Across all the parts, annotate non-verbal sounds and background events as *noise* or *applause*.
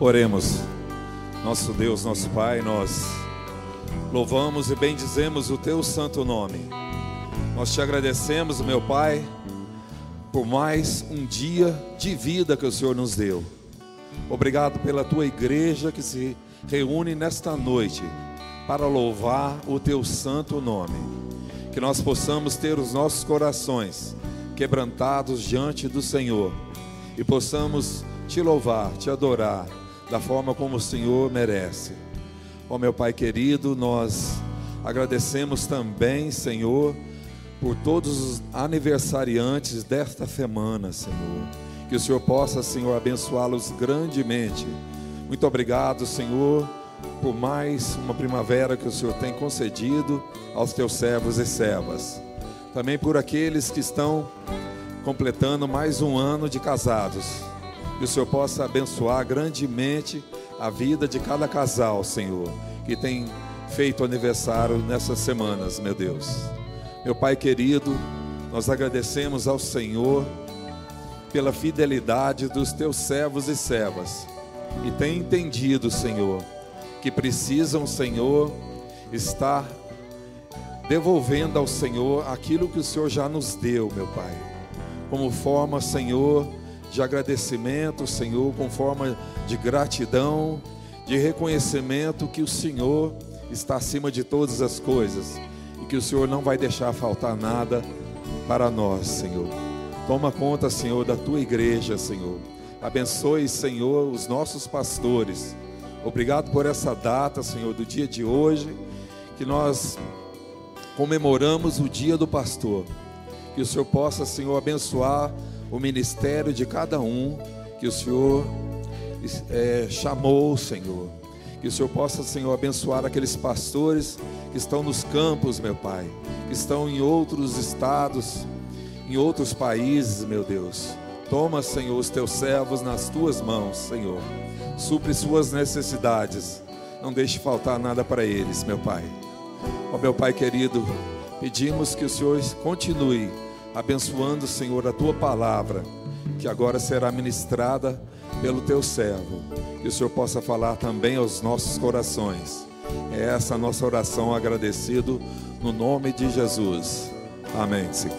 Oremos. Nosso Deus, nosso Pai, nós louvamos e bendizemos o teu santo nome. Nós te agradecemos, meu Pai, por mais um dia de vida que o Senhor nos deu. Obrigado pela tua igreja que se reúne nesta noite para louvar o teu santo nome. Que nós possamos ter os nossos corações quebrantados diante do Senhor e possamos te louvar, te adorar da forma como o Senhor merece. Ó oh, meu Pai querido, nós agradecemos também, Senhor, por todos os aniversariantes desta semana, Senhor. Que o Senhor possa, Senhor, abençoá-los grandemente. Muito obrigado, Senhor, por mais uma primavera que o Senhor tem concedido aos teus servos e servas. Também por aqueles que estão completando mais um ano de casados. Que o Senhor possa abençoar grandemente a vida de cada casal, Senhor, que tem feito aniversário nessas semanas, meu Deus. Meu Pai querido, nós agradecemos ao Senhor pela fidelidade dos teus servos e servas e tem entendido, Senhor, que precisam, Senhor, estar devolvendo ao Senhor aquilo que o Senhor já nos deu, meu Pai, como forma, Senhor, de agradecimento, Senhor, com forma de gratidão, de reconhecimento que o Senhor está acima de todas as coisas e que o Senhor não vai deixar faltar nada para nós, Senhor. Toma conta, Senhor, da tua igreja, Senhor. Abençoe, Senhor, os nossos pastores. Obrigado por essa data, Senhor, do dia de hoje, que nós comemoramos o dia do pastor. Que o Senhor possa, Senhor, abençoar o ministério de cada um que o Senhor é, chamou, Senhor. Que o Senhor possa, Senhor, abençoar aqueles pastores que estão nos campos, meu Pai, que estão em outros estados, em outros países, meu Deus. Toma, Senhor, os teus servos nas tuas mãos, Senhor. Supre suas necessidades. Não deixe faltar nada para eles, meu Pai. Ó meu Pai querido, pedimos que o Senhor continue abençoando, Senhor, a tua palavra, que agora será ministrada pelo teu servo. Que o Senhor possa falar também aos nossos corações. É essa a nossa oração agradecido no nome de Jesus. Amém. Senhor.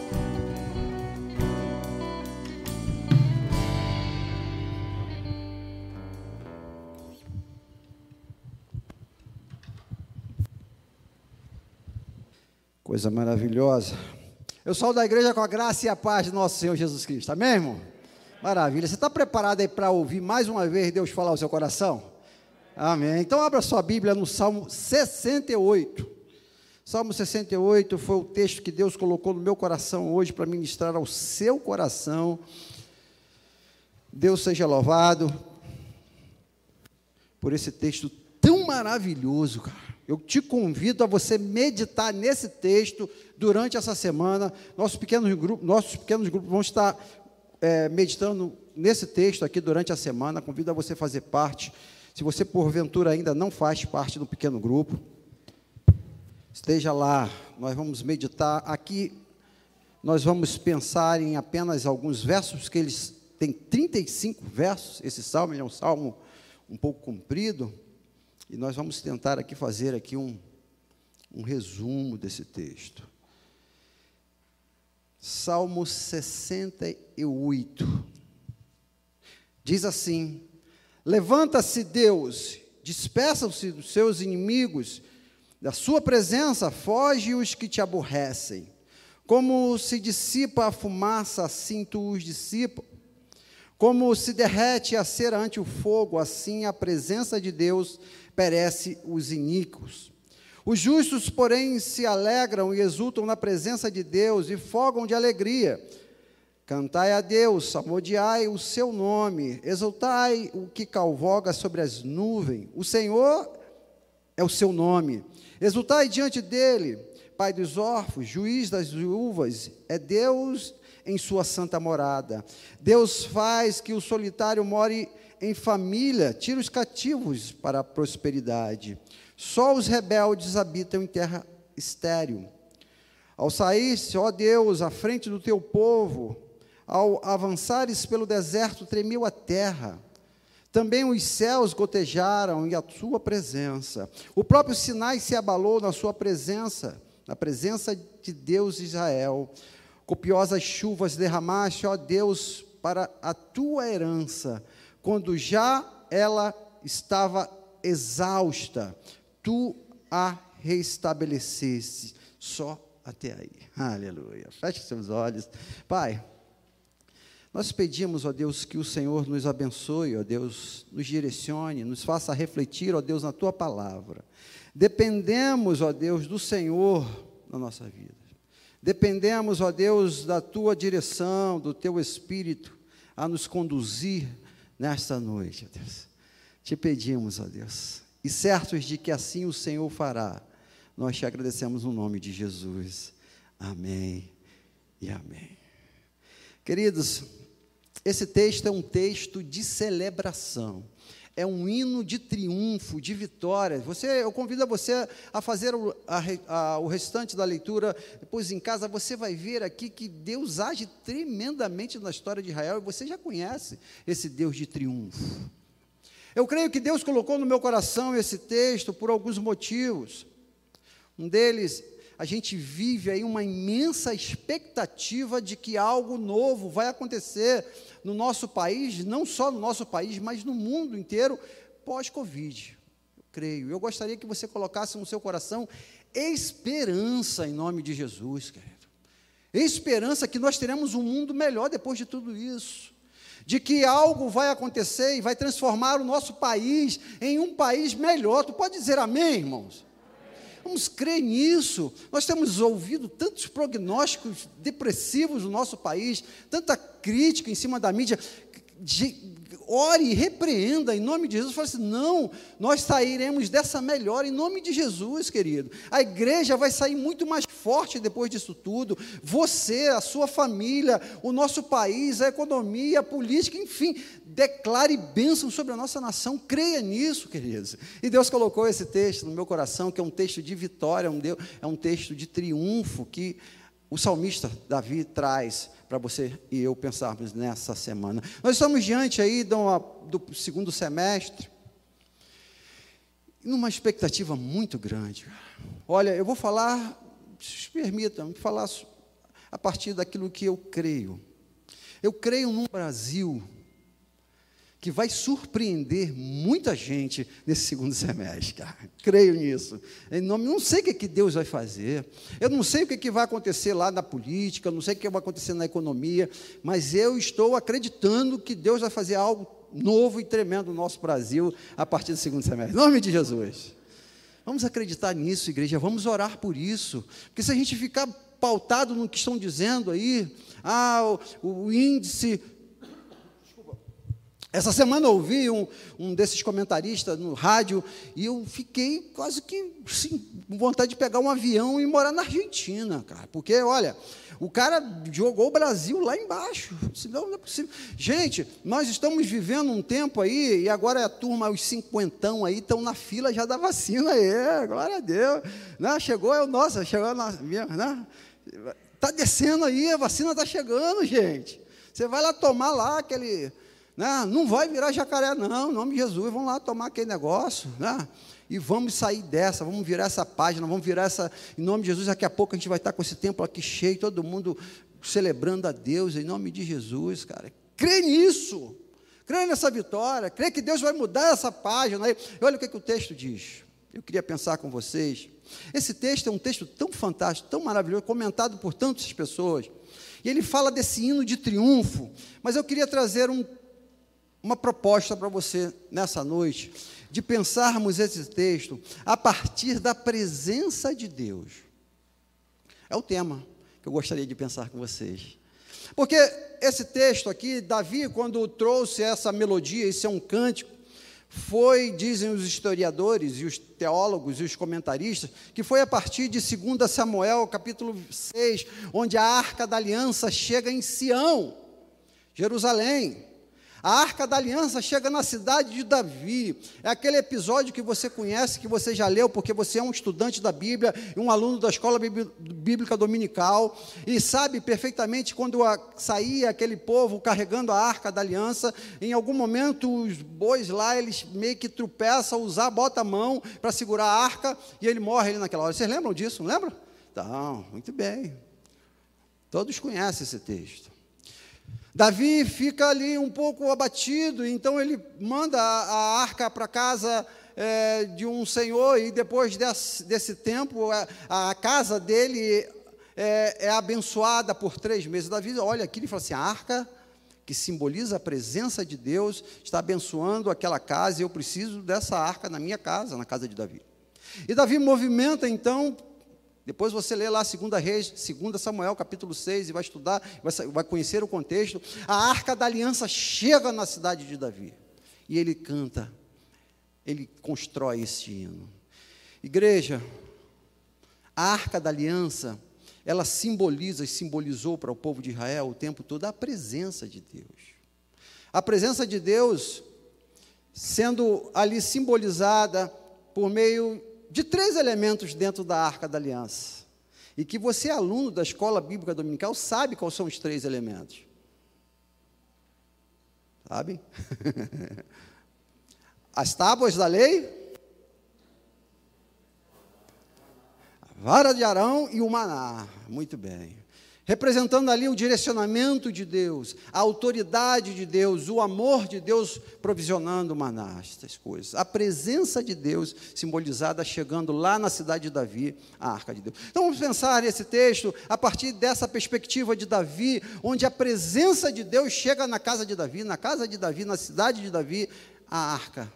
Coisa maravilhosa. Eu sou da igreja com a graça e a paz de nosso Senhor Jesus Cristo. Amém, irmão? Maravilha. Você está preparado aí para ouvir mais uma vez Deus falar ao seu coração? Amém. Então abra sua Bíblia no Salmo 68. Salmo 68 foi o texto que Deus colocou no meu coração hoje para ministrar ao seu coração. Deus seja louvado por esse texto tão maravilhoso, cara. Eu te convido a você meditar nesse texto durante essa semana. Nossos pequenos grupos, nossos pequenos grupos vão estar é, meditando nesse texto aqui durante a semana. Convido a você fazer parte. Se você, porventura, ainda não faz parte do pequeno grupo, esteja lá. Nós vamos meditar. Aqui, nós vamos pensar em apenas alguns versos, que eles têm 35 versos. Esse salmo é um salmo um pouco comprido e nós vamos tentar aqui fazer aqui um, um resumo desse texto. Salmo 68. Diz assim: Levanta-se, Deus, despeçam-se dos seus inimigos, da sua presença foge os que te aborrecem. Como se dissipa a fumaça, assim tu os dissipa. Como se derrete a cera ante o fogo, assim a presença de Deus perece os iníquos. Os justos, porém, se alegram e exultam na presença de Deus e fogam de alegria. Cantai a Deus, salmodiai o seu nome, exultai o que calvoga sobre as nuvens. O Senhor é o seu nome. Exultai diante dele, Pai dos órfãos, juiz das viúvas, é Deus em sua santa morada. Deus faz que o solitário more em família, tira os cativos para a prosperidade. Só os rebeldes habitam em terra estéril. Ao saísse, ó Deus, à frente do teu povo, ao avançares pelo deserto, tremeu a terra. Também os céus gotejaram em a sua presença. O próprio Sinai se abalou na sua presença, na presença de Deus Israel. Copiosas chuvas derramaste, ó Deus, para a tua herança, quando já ela estava exausta, tu a restabelecesse. Só até aí. *laughs* Aleluia. Feche seus olhos. Pai, nós pedimos, ó Deus, que o Senhor nos abençoe, ó Deus, nos direcione, nos faça refletir, ó Deus, na tua palavra. Dependemos, ó Deus, do Senhor na nossa vida. Dependemos, ó Deus, da tua direção, do teu espírito a nos conduzir nesta noite, ó Deus. Te pedimos, ó Deus, e certos de que assim o Senhor fará, nós te agradecemos no nome de Jesus. Amém e amém. Queridos, esse texto é um texto de celebração. É um hino de triunfo, de vitória. Você, eu convido você a fazer o, a, a, o restante da leitura. Depois em casa você vai ver aqui que Deus age tremendamente na história de Israel e você já conhece esse Deus de triunfo. Eu creio que Deus colocou no meu coração esse texto por alguns motivos. Um deles a gente vive aí uma imensa expectativa de que algo novo vai acontecer no nosso país, não só no nosso país, mas no mundo inteiro, pós-Covid. Eu creio. Eu gostaria que você colocasse no seu coração esperança em nome de Jesus, querido. Esperança que nós teremos um mundo melhor depois de tudo isso. De que algo vai acontecer e vai transformar o nosso país em um país melhor. Tu pode dizer amém, irmãos? Vamos crer nisso. Nós temos ouvido tantos prognósticos depressivos no nosso país, tanta crítica em cima da mídia. De, ore e repreenda em nome de Jesus. Fale assim: não, nós sairemos dessa melhor em nome de Jesus, querido. A igreja vai sair muito mais forte depois disso tudo. Você, a sua família, o nosso país, a economia, a política, enfim, declare bênção sobre a nossa nação. Creia nisso, queridos. E Deus colocou esse texto no meu coração, que é um texto de vitória, é um, é um texto de triunfo que o salmista Davi traz para você e eu pensarmos nessa semana. Nós estamos diante aí do, do segundo semestre, numa expectativa muito grande. Olha, eu vou falar, se permitam, falar a partir daquilo que eu creio. Eu creio num Brasil que vai surpreender muita gente nesse segundo *laughs* semestre, cara. Creio nisso. Nome, não sei o que, Deus vai fazer. Eu não sei o que, vai acontecer lá na política, não sei o que vai acontecer na economia, mas eu estou acreditando que Deus vai fazer algo novo e tremendo no nosso Brasil a partir do segundo semestre. Em nome de Jesus. Vamos acreditar nisso, igreja. Vamos orar por isso. Porque se a gente ficar pautado no que estão dizendo aí, ah, o, o índice essa semana eu ouvi um, um desses comentaristas no rádio e eu fiquei quase que sim, com vontade de pegar um avião e morar na Argentina, cara. Porque, olha, o cara jogou o Brasil lá embaixo. Senão não é possível. Gente, nós estamos vivendo um tempo aí, e agora a turma, os cinquentão aí, estão na fila já da vacina. É, glória a Deus. Né? Chegou, é o nosso, chegou a nossa. Né? Está descendo aí, a vacina está chegando, gente. Você vai lá tomar lá aquele né? Não vai virar jacaré, não, em nome de Jesus, vamos lá tomar aquele negócio, né? E vamos sair dessa, vamos virar essa página, vamos virar essa, em nome de Jesus, daqui a pouco a gente vai estar com esse templo aqui cheio, todo mundo celebrando a Deus, em nome de Jesus, cara. Crê nisso, crê nessa vitória, crê que Deus vai mudar essa página. E olha o que, que o texto diz. Eu queria pensar com vocês. Esse texto é um texto tão fantástico, tão maravilhoso, comentado por tantas pessoas. E ele fala desse hino de triunfo, mas eu queria trazer um uma proposta para você nessa noite, de pensarmos esse texto a partir da presença de Deus. É o tema que eu gostaria de pensar com vocês. Porque esse texto aqui, Davi, quando trouxe essa melodia, esse é um cântico, foi, dizem os historiadores e os teólogos e os comentaristas, que foi a partir de 2 Samuel, capítulo 6, onde a arca da aliança chega em Sião, Jerusalém. A arca da aliança chega na cidade de Davi. É aquele episódio que você conhece, que você já leu, porque você é um estudante da Bíblia, um aluno da escola bíblica dominical, e sabe perfeitamente quando saía aquele povo carregando a arca da aliança, em algum momento os bois lá, eles meio que tropeçam, usar, bota a mão para segurar a arca, e ele morre ali naquela hora. Vocês lembram disso? Não lembram? Então, muito bem. Todos conhecem esse texto. Davi fica ali um pouco abatido, então ele manda a, a arca para casa é, de um senhor, e depois desse, desse tempo, a, a, casa dele é, é, abençoada por três meses. Davi olha aqui e fala assim: a arca, que simboliza a presença de Deus, está abençoando aquela casa, e eu preciso dessa arca na minha casa, na casa de Davi. E Davi movimenta então depois você lê lá 2 Reis, 2 Samuel, capítulo 6, e vai estudar, vai conhecer o contexto. A arca da aliança chega na cidade de Davi. E ele canta, ele constrói esse hino. Igreja, a arca da aliança, ela simboliza e simbolizou para o povo de Israel o tempo todo a presença de Deus. A presença de Deus sendo ali simbolizada por meio de três elementos dentro da arca da aliança. E que você, aluno da escola bíblica dominical, sabe quais são os três elementos. Sabe? *laughs* As tábuas da lei, a vara de Arão e o maná. Muito bem representando ali o direcionamento de Deus, a autoridade de Deus, o amor de Deus provisionando maná, essas coisas. A presença de Deus simbolizada chegando lá na cidade de Davi, a arca de Deus. Então vamos pensar esse texto a partir dessa perspectiva de Davi, onde a presença de Deus chega na casa de Davi, na casa de Davi, na cidade de Davi, a arca.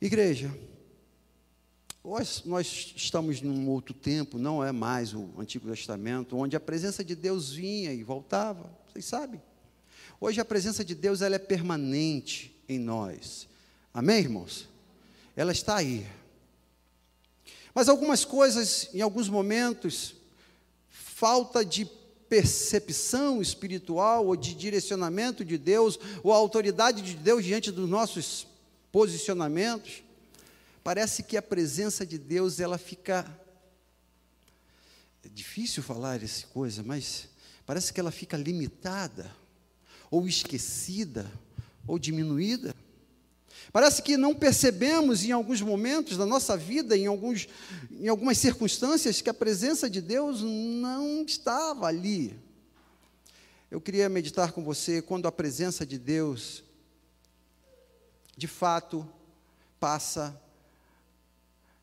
Igreja, Hoje nós estamos num outro tempo, não é mais o Antigo Testamento, onde a presença de Deus vinha e voltava, vocês sabem. Hoje a presença de Deus ela é permanente em nós. Amém, irmãos? Ela está aí. Mas algumas coisas, em alguns momentos, falta de percepção espiritual ou de direcionamento de Deus, ou a autoridade de Deus diante dos nossos posicionamentos, Parece que a presença de Deus ela fica é difícil falar essa coisa, mas parece que ela fica limitada ou esquecida ou diminuída. Parece que não percebemos em alguns momentos da nossa vida, em, alguns, em algumas circunstâncias, que a presença de Deus não estava ali. Eu queria meditar com você quando a presença de Deus, de fato, passa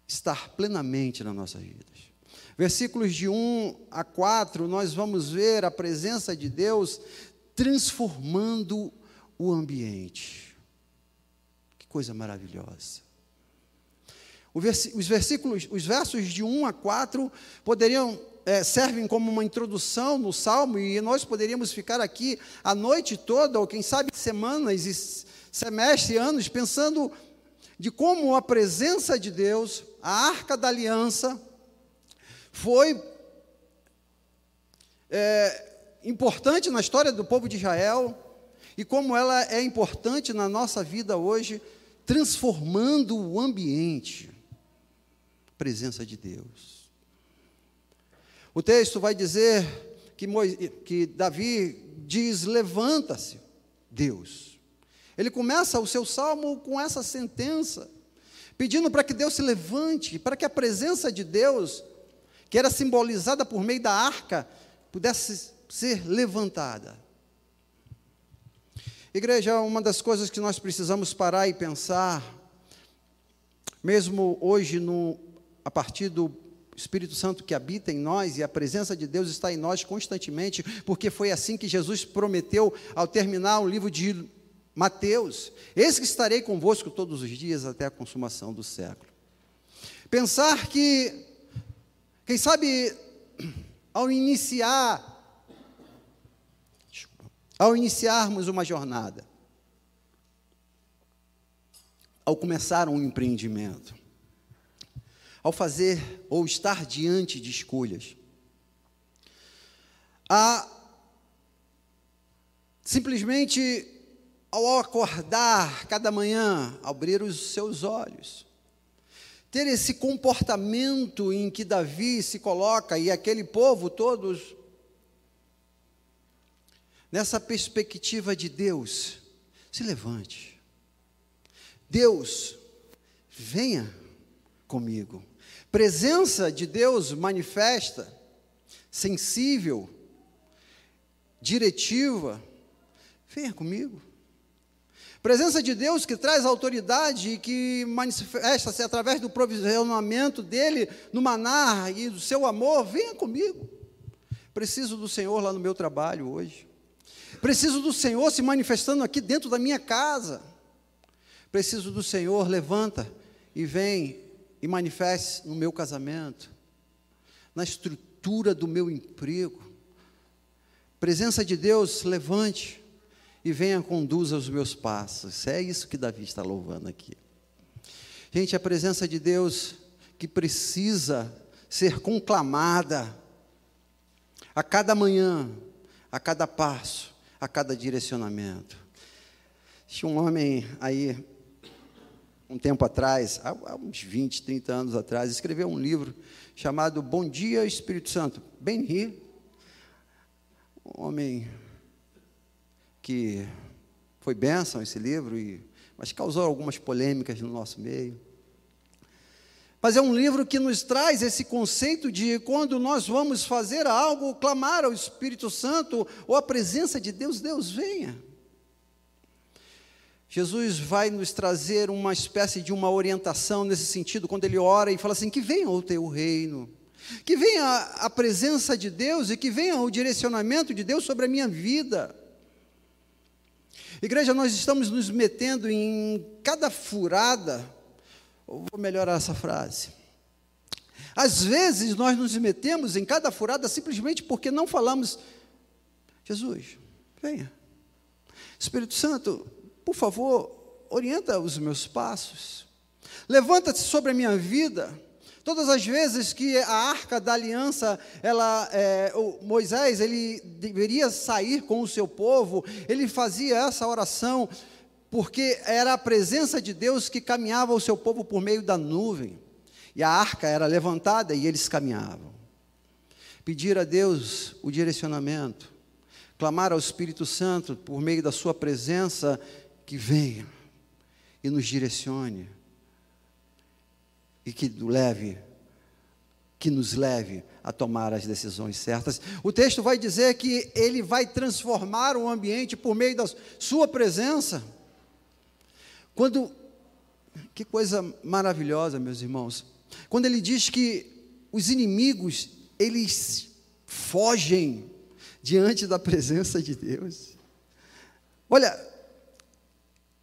estar plenamente nas nossas vidas. Versículos de 1 a 4, nós vamos ver a presença de Deus transformando o ambiente. Que coisa maravilhosa. Os versículos, os versos de 1 a 4 poderiam é, servem como uma introdução no Salmo e nós poderíamos ficar aqui a noite toda, ou quem sabe semanas e semestres, anos, pensando de como a presença de Deus a arca da aliança foi é, importante na história do povo de Israel e como ela é importante na nossa vida hoje, transformando o ambiente. Presença de Deus. O texto vai dizer que, Moisés, que Davi diz: Levanta-se, Deus. Ele começa o seu salmo com essa sentença pedindo para que Deus se levante, para que a presença de Deus, que era simbolizada por meio da arca, pudesse ser levantada. Igreja, uma das coisas que nós precisamos parar e pensar, mesmo hoje, no, a partir do Espírito Santo que habita em nós e a presença de Deus está em nós constantemente, porque foi assim que Jesus prometeu ao terminar o livro de Mateus, eis que estarei convosco todos os dias até a consumação do século. Pensar que, quem sabe, ao iniciar, ao iniciarmos uma jornada, ao começar um empreendimento, ao fazer ou estar diante de escolhas, a simplesmente ao acordar cada manhã, abrir os seus olhos, ter esse comportamento em que Davi se coloca e aquele povo todos nessa perspectiva de Deus, se levante. Deus, venha comigo. Presença de Deus manifesta, sensível, diretiva, venha comigo. Presença de Deus que traz autoridade e que manifesta-se através do provisionamento dele no manar e do seu amor, venha comigo. Preciso do Senhor lá no meu trabalho hoje. Preciso do Senhor se manifestando aqui dentro da minha casa. Preciso do Senhor, levanta e vem e manifeste no meu casamento, na estrutura do meu emprego. Presença de Deus, levante e venha conduza os meus passos. É isso que Davi está louvando aqui. Gente, a presença de Deus que precisa ser conclamada a cada manhã, a cada passo, a cada direcionamento. Tinha um homem aí, um tempo atrás, há uns 20, 30 anos atrás, escreveu um livro chamado Bom Dia Espírito Santo. Ben Ri, um homem que foi bênção esse livro, e, mas causou algumas polêmicas no nosso meio. Mas é um livro que nos traz esse conceito de quando nós vamos fazer algo, clamar ao Espírito Santo ou a presença de Deus, Deus venha. Jesus vai nos trazer uma espécie de uma orientação nesse sentido, quando ele ora e fala assim: que venha o teu reino, que venha a presença de Deus e que venha o direcionamento de Deus sobre a minha vida. Igreja, nós estamos nos metendo em cada furada Vou melhorar essa frase. Às vezes nós nos metemos em cada furada simplesmente porque não falamos, Jesus, venha. Espírito Santo, por favor, orienta os meus passos. Levanta-te sobre a minha vida. Todas as vezes que a arca da aliança, ela, é, Moisés, ele deveria sair com o seu povo, ele fazia essa oração porque era a presença de Deus que caminhava o seu povo por meio da nuvem, e a arca era levantada e eles caminhavam. Pedir a Deus o direcionamento, clamar ao Espírito Santo por meio da Sua presença que venha e nos direcione e que leve, que nos leve a tomar as decisões certas. O texto vai dizer que ele vai transformar o ambiente por meio da sua presença. Quando, que coisa maravilhosa, meus irmãos, quando ele diz que os inimigos, eles fogem diante da presença de Deus. Olha,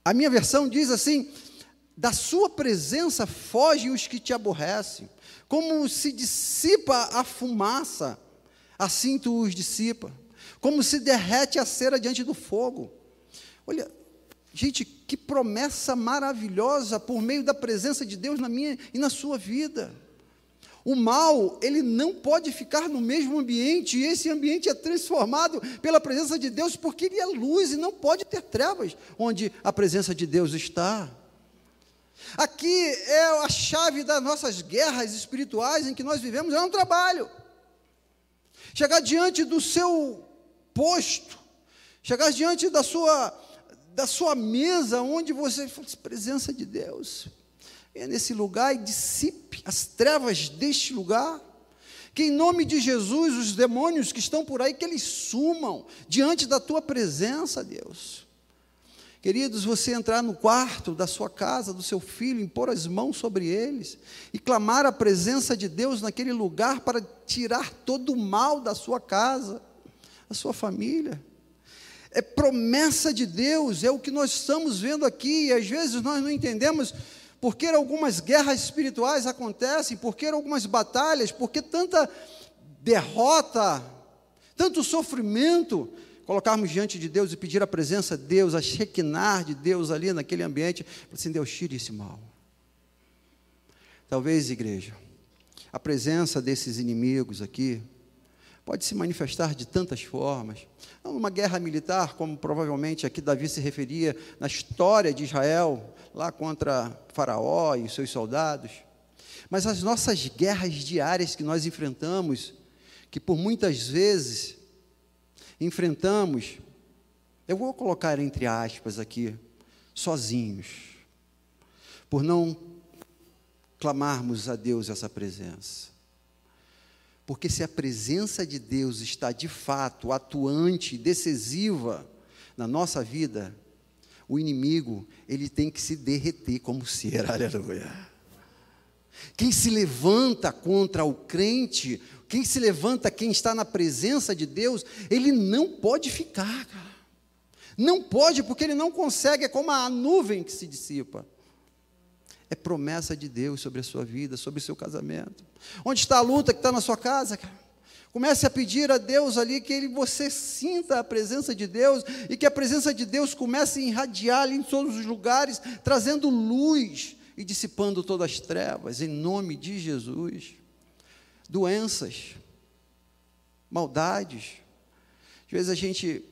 a minha versão diz assim: da sua presença fogem os que te aborrecem, como se dissipa a fumaça, assim tu os dissipa, como se derrete a cera diante do fogo. Olha, Gente, que promessa maravilhosa por meio da presença de Deus na minha e na sua vida. O mal, ele não pode ficar no mesmo ambiente, e esse ambiente é transformado pela presença de Deus, porque ele é luz e não pode ter trevas onde a presença de Deus está. Aqui é a chave das nossas guerras espirituais em que nós vivemos, é um trabalho. Chegar diante do seu posto, chegar diante da sua da sua mesa, onde você faz presença de Deus. Venha nesse lugar e dissipe as trevas deste lugar. Que em nome de Jesus, os demônios que estão por aí, que eles sumam diante da tua presença, Deus. Queridos, você entrar no quarto da sua casa, do seu filho, impor as mãos sobre eles e clamar a presença de Deus naquele lugar para tirar todo o mal da sua casa, da sua família. É promessa de Deus, é o que nós estamos vendo aqui, e às vezes nós não entendemos por que algumas guerras espirituais acontecem, por que algumas batalhas, por que tanta derrota, tanto sofrimento, colocarmos diante de Deus e pedir a presença de Deus, a shekinah de Deus ali naquele ambiente, assim, Deus tire esse mal. Talvez, igreja, a presença desses inimigos aqui pode se manifestar de tantas formas. Numa guerra militar, como provavelmente aqui Davi se referia na história de Israel, lá contra Faraó e seus soldados. Mas as nossas guerras diárias que nós enfrentamos, que por muitas vezes enfrentamos, eu vou colocar entre aspas aqui, sozinhos, por não clamarmos a Deus essa presença. Porque se a presença de Deus está de fato atuante, decisiva na nossa vida, o inimigo, ele tem que se derreter como cera, *laughs* aleluia. Quem se levanta contra o crente, quem se levanta, quem está na presença de Deus, ele não pode ficar, cara. Não pode, porque ele não consegue, é como a nuvem que se dissipa. É promessa de Deus sobre a sua vida, sobre o seu casamento. Onde está a luta que está na sua casa, cara? Comece a pedir a Deus ali que ele, você sinta a presença de Deus e que a presença de Deus comece a irradiar ali em todos os lugares, trazendo luz e dissipando todas as trevas, em nome de Jesus. Doenças, maldades. Às vezes a gente.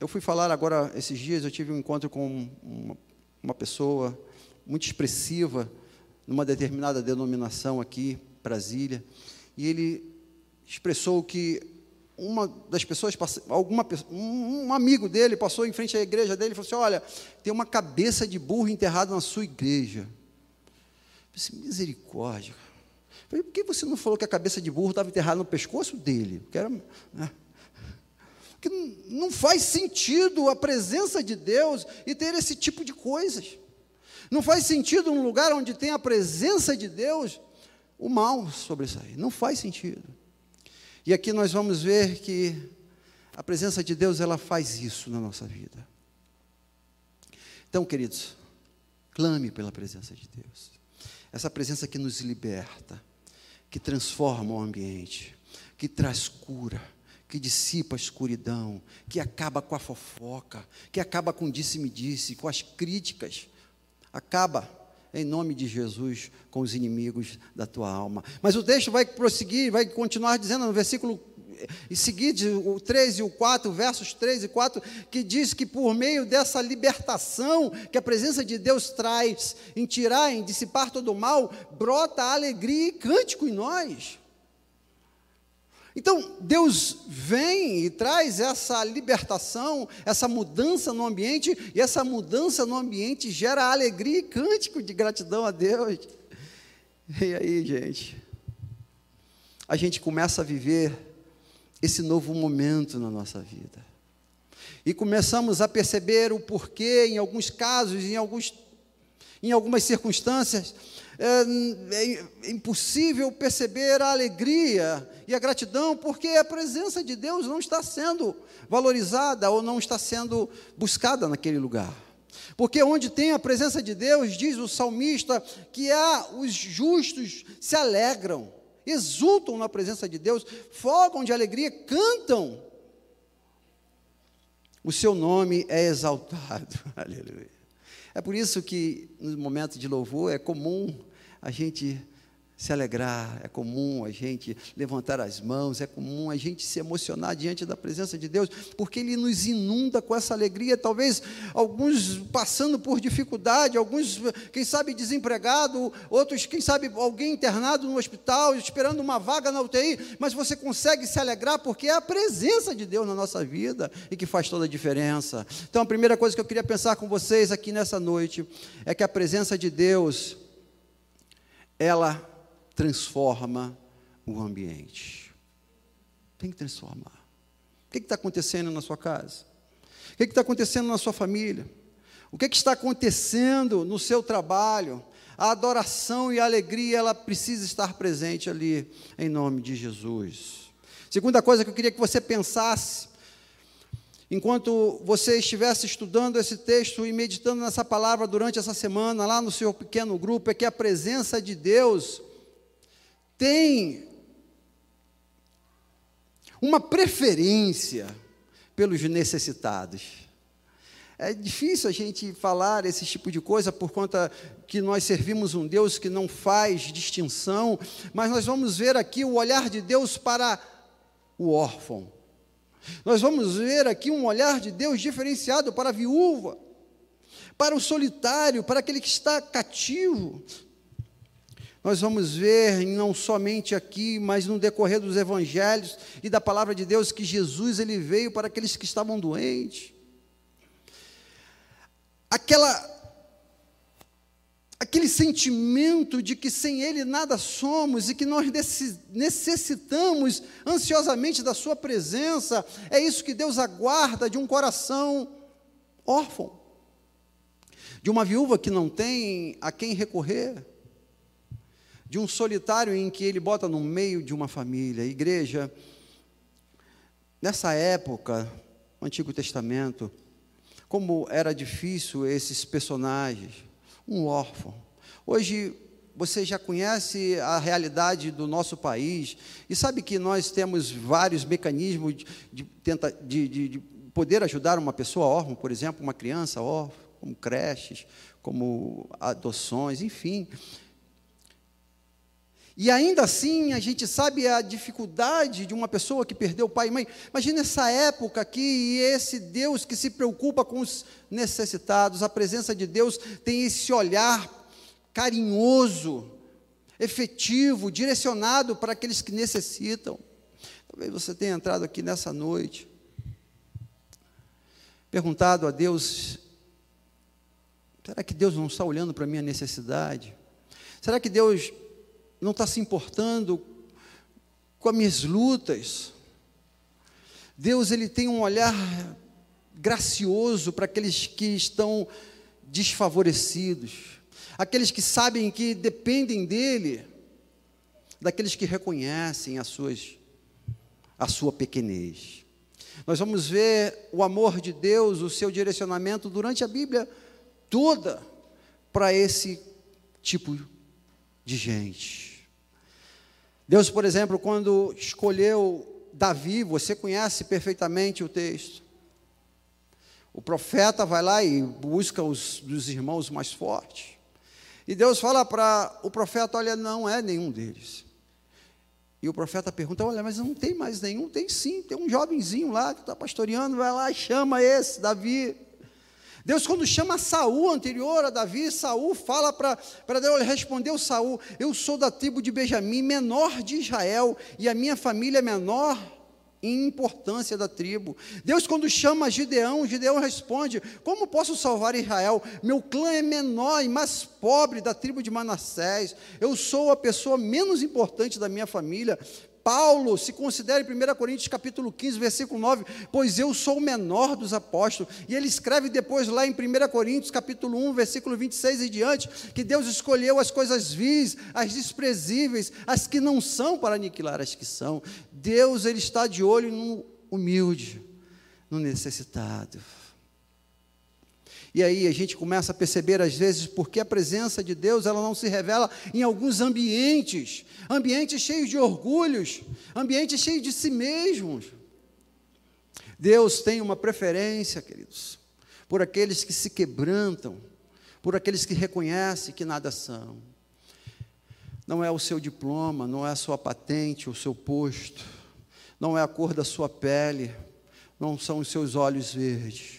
Eu fui falar agora, esses dias, eu tive um encontro com uma, uma pessoa muito expressiva, numa determinada denominação aqui, Brasília, e ele expressou que uma das pessoas, alguma, um amigo dele passou em frente à igreja dele e falou assim: Olha, tem uma cabeça de burro enterrada na sua igreja. Eu disse, misericórdia. Falei, por que você não falou que a cabeça de burro estava enterrada no pescoço dele? Porque, era, né? Não faz sentido a presença de Deus e ter esse tipo de coisas. Não faz sentido um lugar onde tem a presença de Deus o mal sobressair. Não faz sentido. E aqui nós vamos ver que a presença de Deus ela faz isso na nossa vida. Então, queridos, clame pela presença de Deus. Essa presença que nos liberta, que transforma o ambiente, que traz cura, que dissipa a escuridão, que acaba com a fofoca, que acaba com disse-me-disse, com as críticas, acaba em nome de Jesus com os inimigos da tua alma. Mas o texto vai prosseguir, vai continuar dizendo no versículo e seguir o 3 e o 4, versos 3 e 4, que diz que por meio dessa libertação que a presença de Deus traz em tirar, em dissipar todo o mal, brota alegria e cântico em nós. Então, Deus vem e traz essa libertação, essa mudança no ambiente, e essa mudança no ambiente gera alegria e cântico de gratidão a Deus. E aí, gente, a gente começa a viver esse novo momento na nossa vida. E começamos a perceber o porquê, em alguns casos, em, alguns, em algumas circunstâncias, é, é impossível perceber a alegria e a gratidão, porque a presença de Deus não está sendo valorizada ou não está sendo buscada naquele lugar. Porque onde tem a presença de Deus, diz o salmista, que há os justos se alegram, exultam na presença de Deus, fogam de alegria, cantam. O seu nome é exaltado. *laughs* Aleluia. É por isso que no momento de louvor é comum a gente se alegrar, é comum a gente levantar as mãos, é comum a gente se emocionar diante da presença de Deus, porque Ele nos inunda com essa alegria. Talvez alguns passando por dificuldade, alguns, quem sabe, desempregado, outros, quem sabe, alguém internado no hospital, esperando uma vaga na UTI, mas você consegue se alegrar porque é a presença de Deus na nossa vida e que faz toda a diferença. Então, a primeira coisa que eu queria pensar com vocês aqui nessa noite é que a presença de Deus ela transforma o ambiente. Tem que transformar. O que está acontecendo na sua casa? O que está acontecendo na sua família? O que, está acontecendo no seu trabalho? A adoração e a alegria, ela precisa estar presente ali, em nome de Jesus. Segunda coisa que eu queria que você pensasse Enquanto você estivesse estudando esse texto e meditando nessa palavra durante essa semana, lá no seu pequeno grupo, é que a presença de Deus tem uma preferência pelos necessitados. É difícil a gente falar esse tipo de coisa por conta que nós servimos um Deus que não faz distinção, mas nós vamos ver aqui o olhar de Deus para o órfão. Nós vamos ver aqui um olhar de Deus diferenciado para a viúva, para o solitário, para aquele que está cativo. Nós vamos ver, não somente aqui, mas no decorrer dos evangelhos e da palavra de Deus, que Jesus ele veio para aqueles que estavam doentes. Aquela aquele sentimento de que sem Ele nada somos e que nós necessitamos ansiosamente da Sua presença, é isso que Deus aguarda de um coração órfão, de uma viúva que não tem a quem recorrer, de um solitário em que Ele bota no meio de uma família. Igreja, nessa época, no Antigo Testamento, como era difícil esses personagens, um órfão. Hoje você já conhece a realidade do nosso país e sabe que nós temos vários mecanismos de, de, de, de, de poder ajudar uma pessoa órfã, por exemplo, uma criança órfã, como creches, como adoções, enfim. E ainda assim, a gente sabe a dificuldade de uma pessoa que perdeu pai e mãe. Imagina essa época aqui e esse Deus que se preocupa com os necessitados. A presença de Deus tem esse olhar carinhoso, efetivo, direcionado para aqueles que necessitam. Talvez você tenha entrado aqui nessa noite, perguntado a Deus: será que Deus não está olhando para a minha necessidade? Será que Deus não está se importando com as minhas lutas. Deus ele tem um olhar gracioso para aqueles que estão desfavorecidos, aqueles que sabem que dependem dele, daqueles que reconhecem as suas, a sua pequenez. Nós vamos ver o amor de Deus, o seu direcionamento durante a Bíblia toda para esse tipo de gente. Deus, por exemplo, quando escolheu Davi, você conhece perfeitamente o texto. O profeta vai lá e busca os dos irmãos mais fortes. E Deus fala para o profeta: Olha, não é nenhum deles. E o profeta pergunta: Olha, mas não tem mais nenhum? Tem sim, tem um jovenzinho lá que está pastoreando, vai lá e chama esse, Davi. Deus, quando chama Saul anterior a Davi, Saul fala para Deus, ele respondeu Saul: Eu sou da tribo de Benjamim, menor de Israel, e a minha família é menor em importância da tribo. Deus, quando chama Gideão, Gideão responde: Como posso salvar Israel? Meu clã é menor e mais pobre da tribo de Manassés. Eu sou a pessoa menos importante da minha família. Paulo se considera em 1 Coríntios capítulo 15, versículo 9, pois eu sou o menor dos apóstolos. E ele escreve depois lá em 1 Coríntios capítulo 1, versículo 26 e diante, que Deus escolheu as coisas vis, as desprezíveis, as que não são para aniquilar as que são. Deus ele está de olho no humilde, no necessitado. E aí a gente começa a perceber às vezes porque a presença de Deus ela não se revela em alguns ambientes, ambientes cheios de orgulhos, ambientes cheios de si mesmos. Deus tem uma preferência, queridos, por aqueles que se quebrantam, por aqueles que reconhecem que nada são. Não é o seu diploma, não é a sua patente, o seu posto, não é a cor da sua pele, não são os seus olhos verdes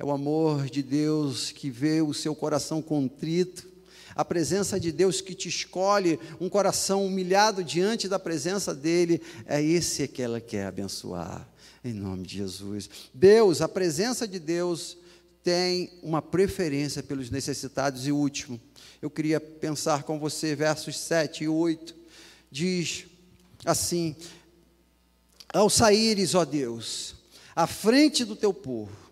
é o amor de Deus que vê o seu coração contrito, a presença de Deus que te escolhe, um coração humilhado diante da presença dEle, é esse que ela quer abençoar, em nome de Jesus. Deus, a presença de Deus tem uma preferência pelos necessitados. E último, eu queria pensar com você, versos 7 e 8, diz assim: Ao saíres, ó Deus, à frente do teu povo,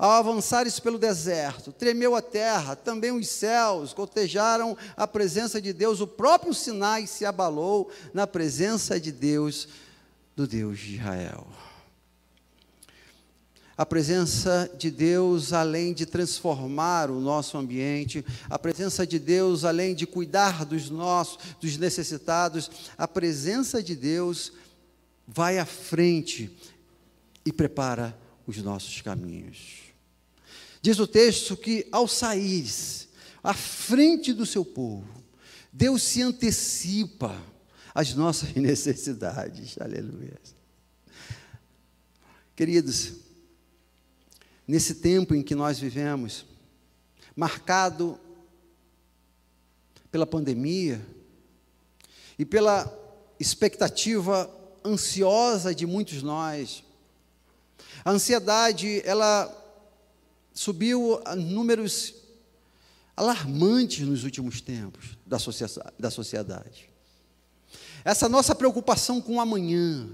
ao avançares pelo deserto, tremeu a terra, também os céus gotejaram a presença de Deus, o próprio Sinai se abalou na presença de Deus, do Deus de Israel. A presença de Deus, além de transformar o nosso ambiente, a presença de Deus, além de cuidar dos nossos, dos necessitados, a presença de Deus vai à frente e prepara os nossos caminhos. Diz o texto que ao sair à frente do seu povo, Deus se antecipa às nossas *laughs* necessidades. Aleluia. Queridos, nesse tempo em que nós vivemos, marcado pela pandemia e pela expectativa ansiosa de muitos nós, a ansiedade, ela subiu a números alarmantes nos últimos tempos da sociedade. Essa nossa preocupação com o amanhã,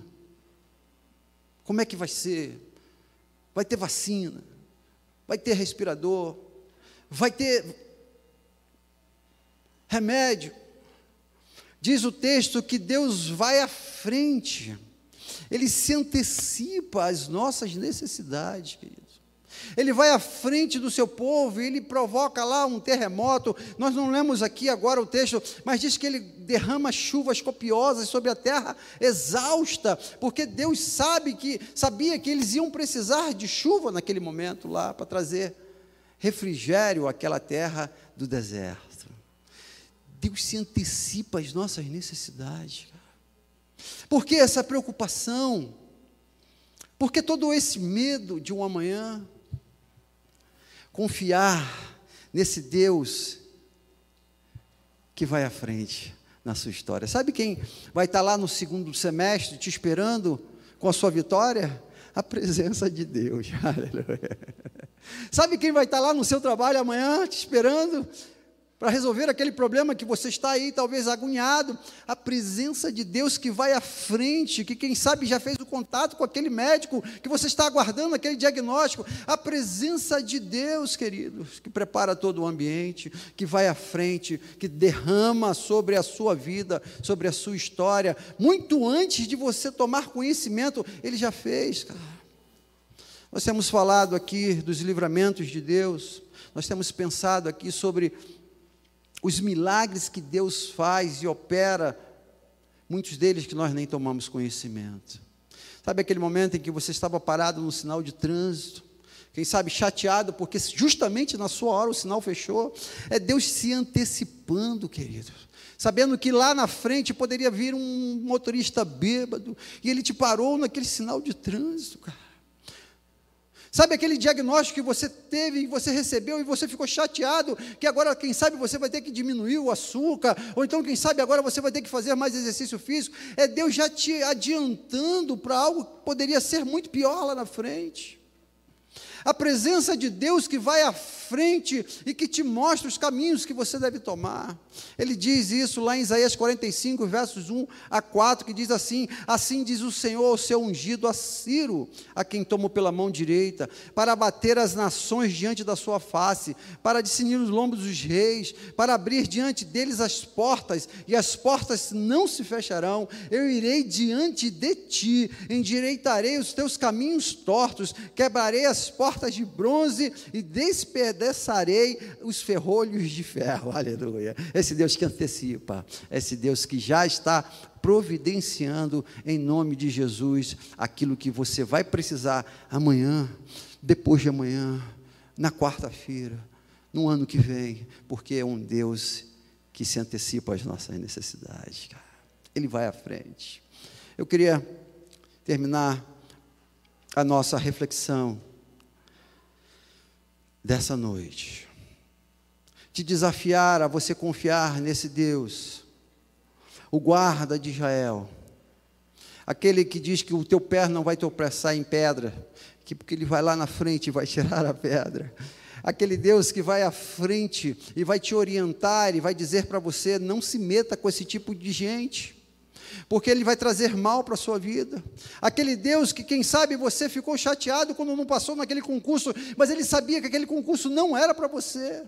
como é que vai ser? Vai ter vacina? Vai ter respirador? Vai ter remédio? Diz o texto que Deus vai à frente, Ele se antecipa às nossas necessidades, queridos. Ele vai à frente do seu povo e ele provoca lá um terremoto. Nós não lemos aqui agora o texto, mas diz que ele derrama chuvas copiosas sobre a terra exausta, porque Deus sabe que sabia que eles iam precisar de chuva naquele momento lá para trazer refrigério àquela terra do deserto. Deus se antecipa às nossas necessidades. Por que essa preocupação? Por que todo esse medo de um amanhã? Confiar nesse Deus que vai à frente na sua história. Sabe quem vai estar lá no segundo semestre te esperando com a sua vitória? A presença de Deus. *laughs* Aleluia. Sabe quem vai estar lá no seu trabalho amanhã te esperando? Para resolver aquele problema que você está aí, talvez agoniado, a presença de Deus que vai à frente, que quem sabe já fez o contato com aquele médico, que você está aguardando aquele diagnóstico, a presença de Deus, queridos, que prepara todo o ambiente, que vai à frente, que derrama sobre a sua vida, sobre a sua história, muito antes de você tomar conhecimento, ele já fez, cara. Nós temos falado aqui dos livramentos de Deus, nós temos pensado aqui sobre os milagres que Deus faz e opera, muitos deles que nós nem tomamos conhecimento. Sabe aquele momento em que você estava parado no sinal de trânsito, quem sabe chateado, porque justamente na sua hora o sinal fechou, é Deus se antecipando, querido. Sabendo que lá na frente poderia vir um motorista bêbado, e ele te parou naquele sinal de trânsito, cara. Sabe aquele diagnóstico que você teve e você recebeu e você ficou chateado, que agora, quem sabe, você vai ter que diminuir o açúcar, ou então, quem sabe, agora você vai ter que fazer mais exercício físico. É Deus já te adiantando para algo que poderia ser muito pior lá na frente. A presença de Deus que vai à frente e que te mostra os caminhos que você deve tomar. Ele diz isso lá em Isaías 45, versos 1 a 4, que diz assim: Assim diz o Senhor ao seu ungido a Ciro, a quem tomo pela mão direita, para abater as nações diante da sua face, para discernir os lombos dos reis, para abrir diante deles as portas, e as portas não se fecharão. Eu irei diante de ti, endireitarei os teus caminhos tortos, quebrarei as portas de bronze e despedaçarei os ferrolhos de ferro. *laughs* Aleluia. Esse Deus que antecipa, esse Deus que já está providenciando em nome de Jesus aquilo que você vai precisar amanhã, depois de amanhã, na quarta-feira, no ano que vem, porque é um Deus que se antecipa às nossas necessidades. Ele vai à frente. Eu queria terminar a nossa reflexão dessa noite. Te desafiar a você confiar nesse Deus, o guarda de Israel, aquele que diz que o teu pé não vai tropeçar em pedra, que porque ele vai lá na frente e vai *laughs* tirar a pedra. Aquele Deus que vai à frente e vai te orientar e vai dizer para você: não se meta com esse tipo de gente porque ele vai trazer mal para a sua vida. Aquele Deus que, quem sabe, você ficou chateado quando não passou naquele concurso, mas ele sabia que aquele concurso não era para você.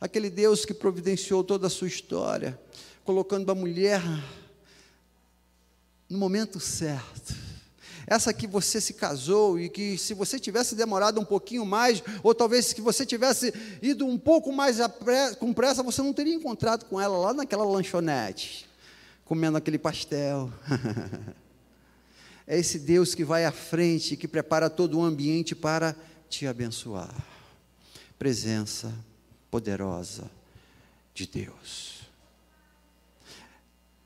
Aquele Deus que providenciou toda a sua história, colocando a mulher no momento certo. Essa que você se casou e que se você tivesse demorado um pouquinho mais, ou talvez que você tivesse ido um pouco mais com pressa, você não teria encontrado com ela lá naquela lanchonete comendo aquele pastel. *laughs* é esse Deus que vai à frente, que prepara todo o ambiente para te abençoar. Presença poderosa de Deus.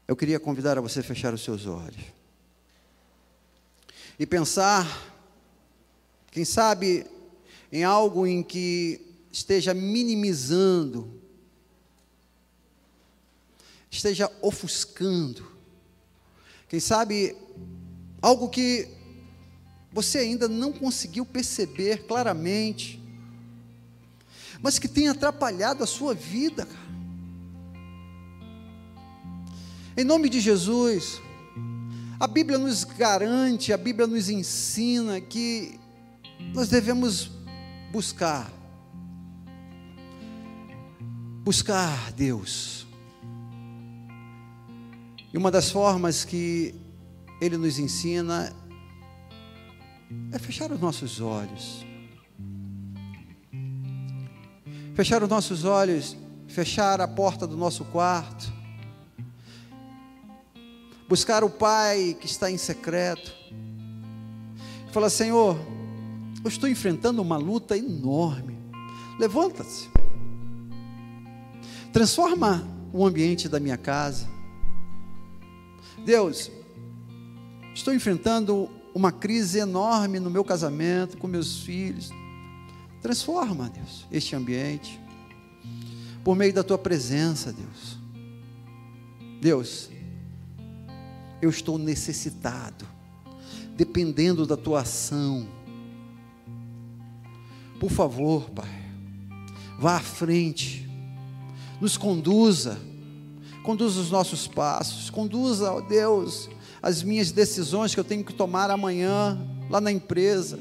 Eu queria convidar a você a fechar os seus olhos e pensar Quem sabe em algo em que esteja minimizando, esteja ofuscando. Quem sabe algo que você ainda não conseguiu perceber claramente, mas que tem atrapalhado a sua vida, cara. Em nome de Jesus, a Bíblia nos garante, a Bíblia nos ensina que nós devemos buscar, buscar Deus. E uma das formas que Ele nos ensina é fechar os nossos olhos. Fechar os nossos olhos, fechar a porta do nosso quarto, buscar o Pai que está em secreto, e falar: Senhor, eu estou enfrentando uma luta enorme. Levanta-se, transforma o ambiente da minha casa. Deus, estou enfrentando uma crise enorme no meu casamento, com meus filhos. Transforma, Deus, este ambiente, por meio da tua presença, Deus. Deus, eu estou necessitado, dependendo da tua ação. Por favor, Pai, vá à frente, nos conduza, conduza os nossos passos, conduza, ó Deus, as minhas decisões que eu tenho que tomar amanhã, lá na empresa.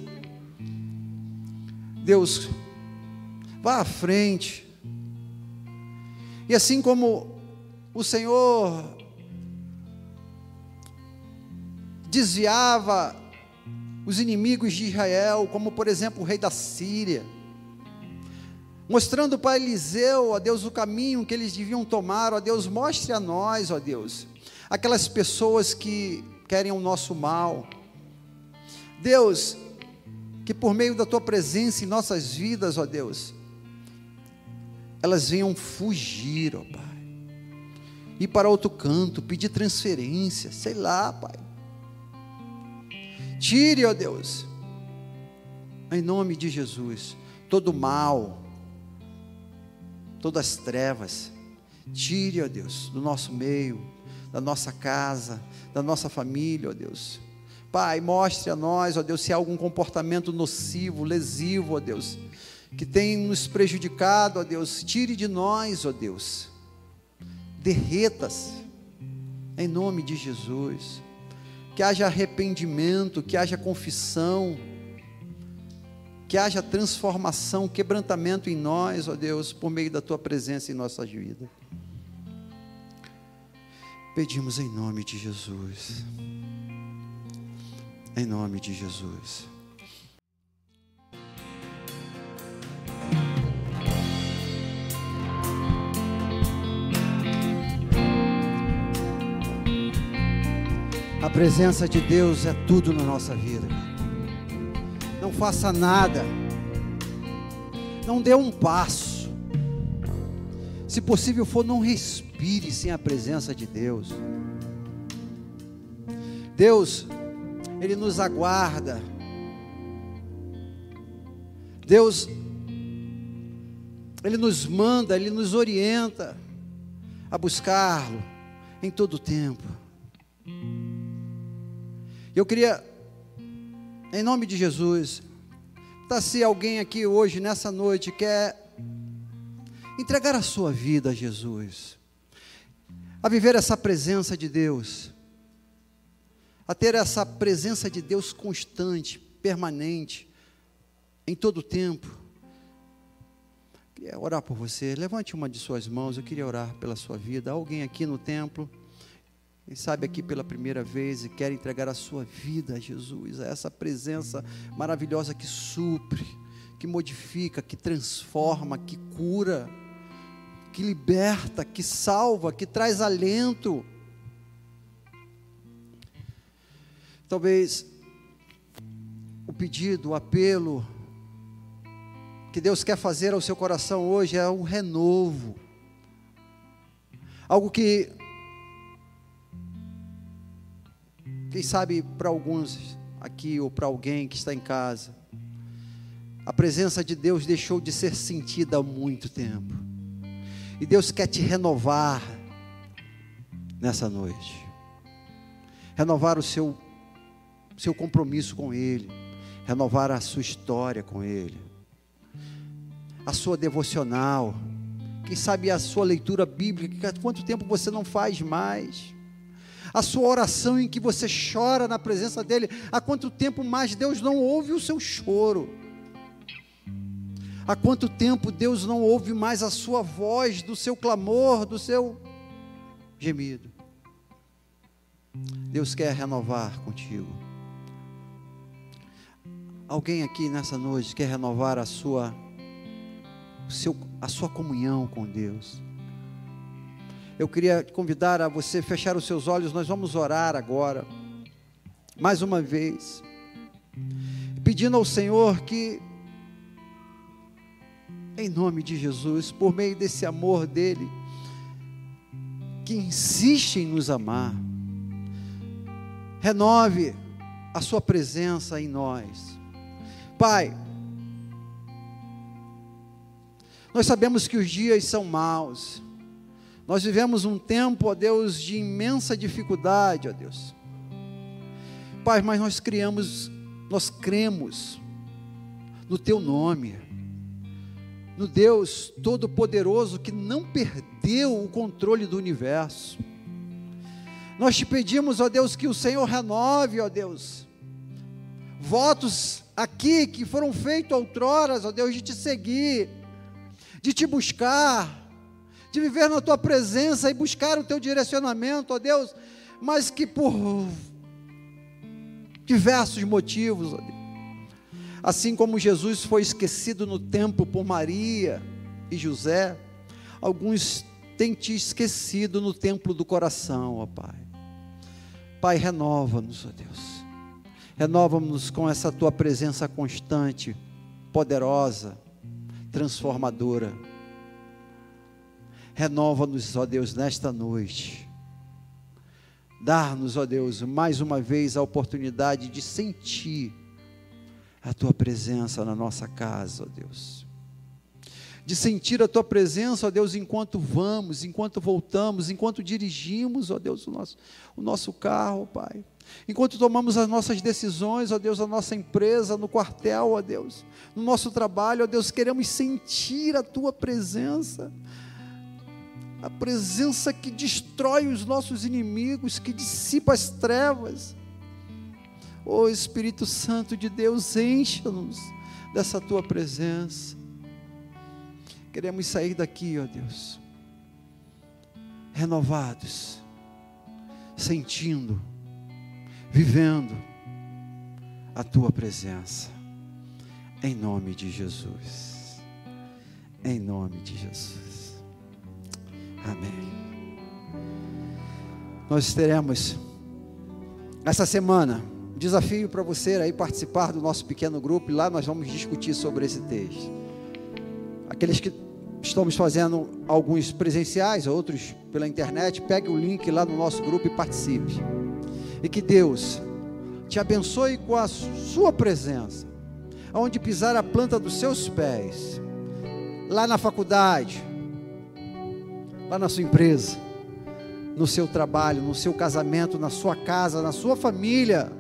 Deus, vá à frente. E assim como o Senhor desviava os inimigos de Israel, como por exemplo o rei da Síria, mostrando para Eliseu, ó Deus, o caminho que eles deviam tomar, ó Deus, mostre a nós, ó Deus, aquelas pessoas que querem o nosso mal. Deus, que por meio da tua presença em nossas vidas, ó Deus, elas venham fugir, ó Pai. Ir para outro canto, pedir transferência, sei lá, Pai. Tire, ó Deus, em nome de Jesus, todo mal, todas as trevas, tire, ó Deus, do nosso meio da nossa casa, da nossa família, ó Deus. Pai, mostre a nós, ó Deus, se há algum comportamento nocivo, lesivo, ó Deus, que tem nos prejudicado, ó Deus, tire de nós, ó Deus. Derreta-se, em nome de Jesus. Que haja arrependimento, que haja confissão, que haja transformação, quebrantamento em nós, ó Deus, por meio da tua presença em nossas vidas. Pedimos em nome de Jesus. Em nome de Jesus. A presença de Deus é tudo na nossa vida. Não faça nada. Não dê um passo. Se possível for, não respire sem a presença de Deus. Deus, Ele nos aguarda. Deus, Ele nos manda, Ele nos orienta a buscá-lo em todo o tempo. Eu queria, em nome de Jesus, tá se alguém aqui hoje, nessa noite, quer entregar a sua vida a Jesus a viver essa presença de Deus, a ter essa presença de Deus constante, permanente, em todo o tempo. Queria orar por você. Levante uma de suas mãos. Eu queria orar pela sua vida. Alguém aqui no templo, quem sabe aqui pela primeira vez e quer entregar a sua vida a Jesus, a essa presença maravilhosa que supre, que modifica, que transforma, que cura que liberta, que salva, que traz alento. Talvez o pedido, o apelo que Deus quer fazer ao seu coração hoje é um renovo. Algo que, quem sabe para alguns aqui ou para alguém que está em casa, A presença de Deus deixou de ser sentida há muito tempo. E Deus quer te renovar nessa noite. Renovar o seu, seu compromisso com Ele. Renovar a sua história com Ele. A sua devocional. Quem sabe a sua leitura bíblica. Quanto tempo você não faz mais? a sua oração em que você chora na presença dEle. Há quanto tempo mais Deus não ouve o seu choro? Há quanto tempo Deus não ouve mais a sua voz, do seu clamor, do seu gemido? Deus quer renovar contigo. Alguém aqui nessa noite quer renovar a sua, seu, a sua comunhão com Deus? eu queria convidar a você fechar os seus olhos, nós vamos orar agora, mais uma vez, pedindo ao Senhor que, em nome de Jesus, por meio desse amor dEle, que insiste em nos amar, renove a Sua presença em nós. Pai, nós sabemos que os dias são maus, nós vivemos um tempo, ó Deus, de imensa dificuldade, ó Deus. Pai, mas nós criamos, nós cremos no Teu nome, no Deus Todo-Poderoso que não perdeu o controle do universo. Nós te pedimos, ó Deus, que o Senhor renove, ó Deus, votos aqui que foram feitos outrora, ó Deus, de te seguir, de te buscar, de viver na tua presença e buscar o teu direcionamento, ó Deus, mas que por diversos motivos, ó Deus, assim como Jesus foi esquecido no templo por Maria e José, alguns têm te esquecido no templo do coração, ó Pai. Pai, renova-nos, ó Deus. Renova-nos com essa tua presença constante, poderosa, transformadora. Renova-nos, ó Deus, nesta noite. Dar-nos, ó Deus, mais uma vez a oportunidade de sentir a tua presença na nossa casa, ó Deus. De sentir a tua presença, ó Deus, enquanto vamos, enquanto voltamos, enquanto dirigimos, ó Deus, o nosso, o nosso carro, Pai. Enquanto tomamos as nossas decisões, ó Deus, na nossa empresa, no quartel, ó Deus, no nosso trabalho, ó Deus, queremos sentir a tua presença a presença que destrói os nossos inimigos, que dissipa as trevas. Ó Espírito Santo de Deus, encha-nos dessa tua presença. Queremos sair daqui, ó Deus, renovados, sentindo, vivendo a tua presença, em nome de Jesus. Em nome de Jesus. Amém. Nós teremos essa semana um desafio para você aí participar do nosso pequeno grupo e lá nós vamos discutir sobre esse texto. Aqueles que estamos fazendo alguns presenciais, outros pela internet, pegue o link lá no nosso grupo e participe. E que Deus te abençoe com a sua presença, aonde pisar a planta dos seus pés, lá na faculdade, lá na sua empresa, no seu trabalho, no seu casamento, na sua casa, na sua família,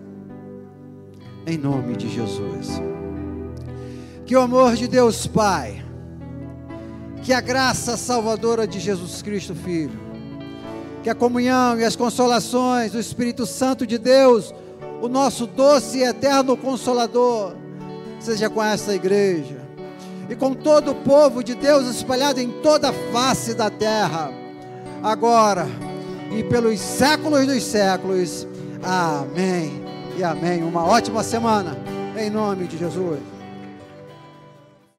em nome de Jesus. Que o amor de Deus Pai, que a graça salvadora de Jesus Cristo Filho, que a comunhão e as consolações do Espírito Santo de Deus, o nosso doce e eterno consolador, seja com esta igreja e com todo o povo de Deus espalhado em toda a face da terra, agora e pelos séculos dos séculos. Amém e amém. Uma ótima semana, em nome de Jesus.